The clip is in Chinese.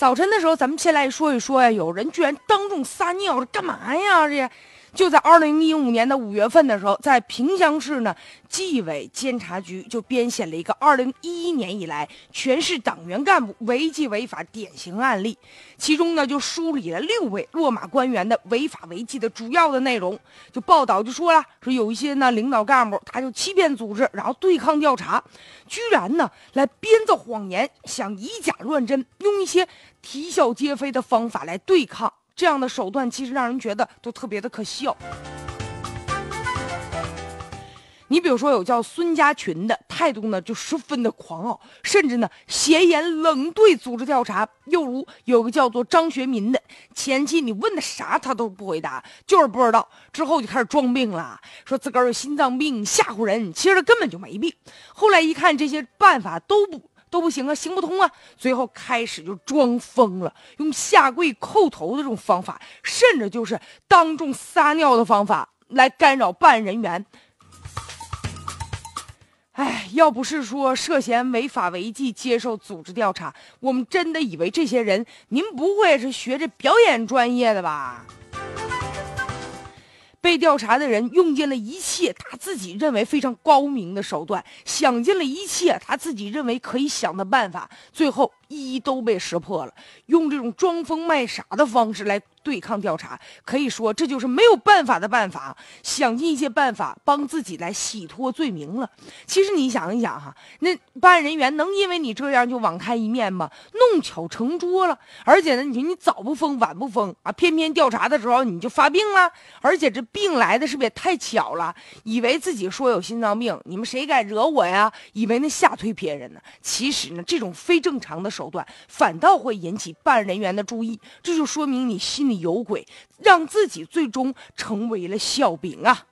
早晨的时候，咱们先来说一说呀，有人居然当众撒尿，这干嘛呀？这。就在二零一五年的五月份的时候，在萍乡市呢，纪委监察局就编写了一个二零一一年以来全市党员干部违纪违法典型案例，其中呢就梳理了六位落马官员的违法违纪的主要的内容。就报道就说了，说有一些呢领导干部他就欺骗组织，然后对抗调查，居然呢来编造谎言，想以假乱真，用一些啼笑皆非的方法来对抗。这样的手段其实让人觉得都特别的可笑。你比如说有叫孙家群的态度呢，就十分的狂傲，甚至呢斜眼冷对组织调查。又如有个叫做张学民的，前期你问的啥他都不回答，就是不知道。之后就开始装病了，说自个儿有心脏病，吓唬人，其实他根本就没病。后来一看这些办法都不。都不行啊，行不通啊！最后开始就装疯了，用下跪叩头的这种方法，甚至就是当众撒尿的方法来干扰办案人员。哎，要不是说涉嫌违法违纪接受组织调查，我们真的以为这些人，您不会是学这表演专业的吧？被调查的人用尽了一切他自己认为非常高明的手段，想尽了一切他自己认为可以想的办法，最后一一都被识破了。用这种装疯卖傻的方式来。对抗调查，可以说这就是没有办法的办法，想尽一切办法帮自己来洗脱罪名了。其实你想一想哈，那办案人员能因为你这样就网开一面吗？弄巧成拙了，而且呢，你说你早不疯晚不疯啊，偏偏调查的时候你就发病了，而且这病来的是不是也太巧了？以为自己说有心脏病，你们谁敢惹我呀？以为那吓退别人呢？其实呢，这种非正常的手段反倒会引起办案人员的注意，这就说明你心里。有鬼，让自己最终成为了笑柄啊！